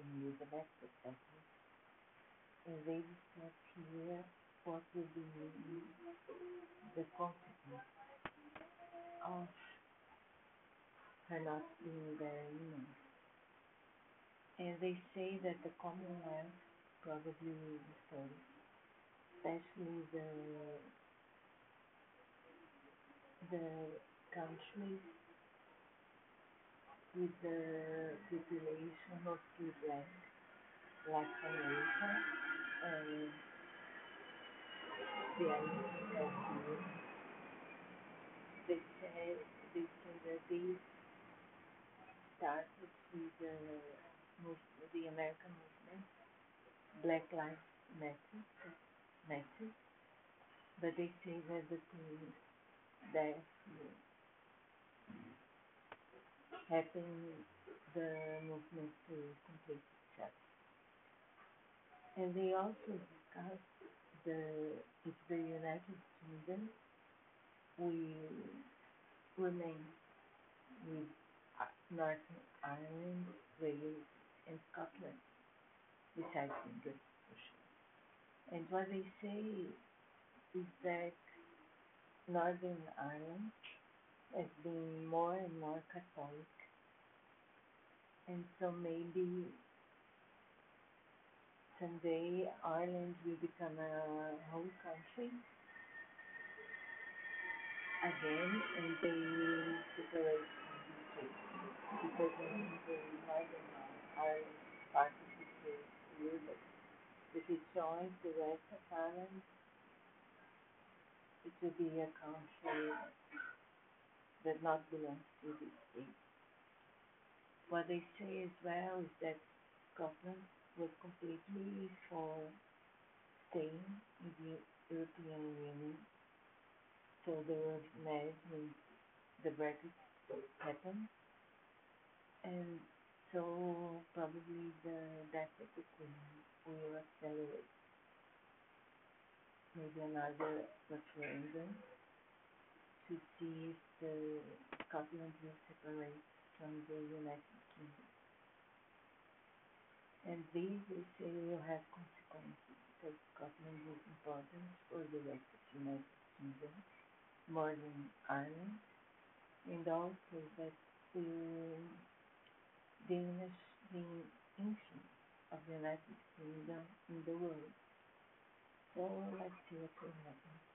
Elizabeth II, and they discuss here what will be the consequence of her not being there anymore. And they say that the Commonwealth probably will be sold, especially the the countries with the population black, like America and the say that they started with the the American movement, Black Lives Matter, Matter, but they say that the Queen death happened the movement to complete itself. And they also discuss the if the United Kingdom will remain with uh, Northern Ireland, Wales, and Scotland, besides England for sure. And what they say is that Northern Ireland has being more and more Catholic, and so maybe someday Ireland will become a whole country again, and they will separate from the state because when the Northern Ireland part of the Europe, if it joins the rest of Ireland, it will be a country that not belong to the state. What they say as well is that Scotland was completely for staying in the European Union so they were married when the Brexit happened. And so probably the death of the will accelerate. Maybe another referendum to see if the Scotland will separate from the United Kingdom. And these, they say, will have consequences because Scotland is important for the rest of the United Kingdom more than Ireland, and also that will diminish the influence of the United Kingdom in the world. So let's see what will happen.